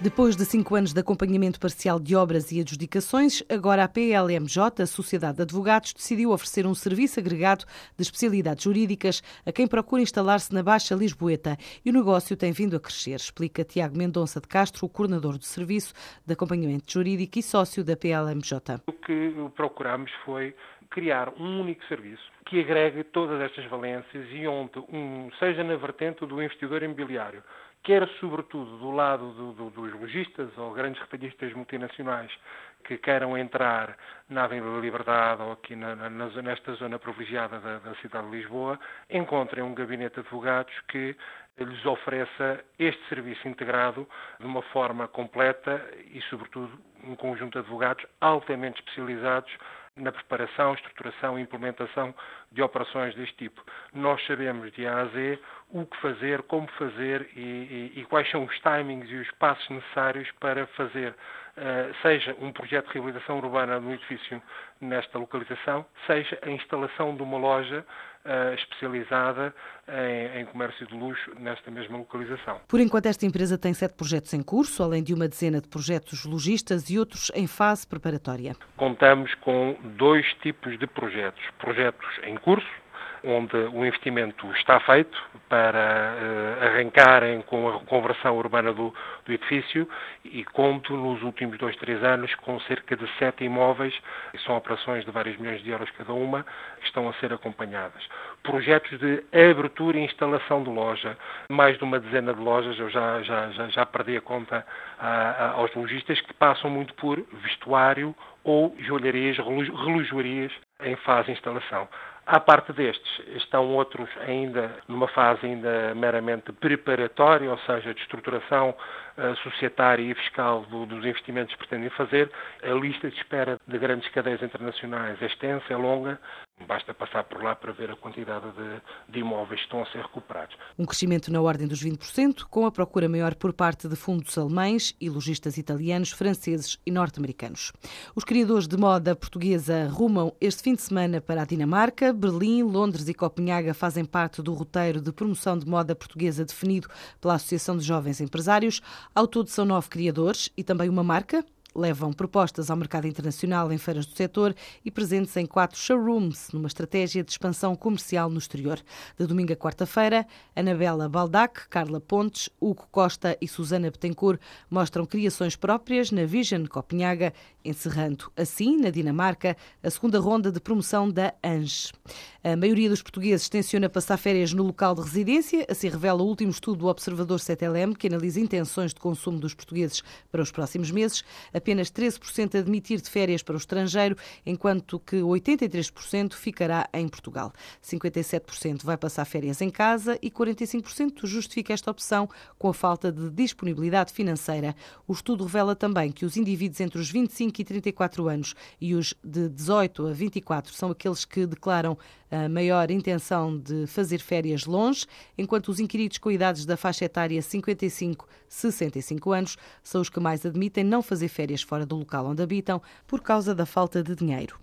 Depois de cinco anos de acompanhamento parcial de obras e adjudicações, agora a PLMJ, a Sociedade de Advogados, decidiu oferecer um serviço agregado de especialidades jurídicas a quem procura instalar-se na Baixa Lisboeta. E o negócio tem vindo a crescer, explica Tiago Mendonça de Castro, o coordenador do Serviço de Acompanhamento Jurídico e sócio da PLMJ. O que procuramos foi criar um único serviço que agregue todas estas valências e onde, um, seja na vertente do investidor imobiliário, quer sobretudo do lado do, do, dos lojistas ou grandes retalhistas multinacionais que queiram entrar na Avenida da Liberdade ou aqui na, na, nesta zona privilegiada da, da, cidade de Lisboa, encontrem um gabinete de advogados que lhes ofereça este serviço integrado de uma forma completa e, sobretudo, um conjunto de advogados altamente especializados na preparação, estruturação e implementação de operações deste tipo. Nós sabemos de A a Z o que fazer, como fazer e, e, e quais são os timings e os passos necessários para fazer, uh, seja um projeto de reabilitação urbana no edifício nesta localização, seja a instalação de uma loja uh, especializada em, em, comércio de luxo nesta mesma localização. Por enquanto, esta empresa tem sete projetos em curso, além de uma dezena de projetos lojistas e outros em fase preparatória. Contamos com dois tipos de projetos: projetos em curso, onde o investimento está feito para uh, arrancarem com a reconversão urbana do, do, edifício e conto nos últimos dois, três anos com cerca de sete imóveis, e são operações de vários milhões de euros cada uma, que estão a ser acompanhadas. Projetos de abertura e instalação de loja, mais de uma dezena de lojas, eu já, já, já, já perdi a conta a, a, aos lojistas, que passam muito por vestuário ou joalharias, relojoarias em fase de instalação. À parte destes, estão outros ainda numa fase ainda meramente preparatória, ou seja, de estruturação societária e fiscal do, dos investimentos que pretendem fazer. A lista de espera de grandes cadeias internacionais é extensa, é longa, Basta passar por lá para ver a quantidade de, de, imóveis que estão a ser recuperados. Um crescimento na ordem dos 20%, com a procura maior por parte de fundos alemães e lojistas italianos, franceses e norte-americanos. Os criadores de moda portuguesa rumam este fim de semana para a Dinamarca. Berlim, Londres e Copenhaga fazem parte do roteiro de promoção de moda portuguesa definido pela Associação de Jovens Empresários. Ao todo são nove criadores e também uma marca, levam propostas ao mercado internacional em feiras do setor e presentes em quatro showrooms, numa estratégia de expansão comercial no exterior. De domingo a quarta-feira, Anabela Baldac, Carla Pontes, Hugo Costa e Susana Betancourt mostram criações próprias na Vision Copenhaga, encerrando assim, na Dinamarca, a segunda ronda de promoção da ANGE. A maioria dos portugueses tenciona passar férias no local de residência, assim revela o último estudo do Observador 7LM, que analisa intenções de consumo dos portugueses para os próximos meses. Apenas 13% admitir de férias para o estrangeiro, enquanto que 83% ficará em Portugal. 57% vai passar férias em casa e 45% justifica esta opção com a falta de disponibilidade financeira. O estudo revela também que os indivíduos entre os 25 e 34 anos e os de 18 a 24 são aqueles que declaram a maior intenção de fazer férias longe, enquanto os inquiridos com idades da faixa etária 55-65 anos são os que mais admitem não fazer férias fora do local onde habitam por causa da falta de dinheiro.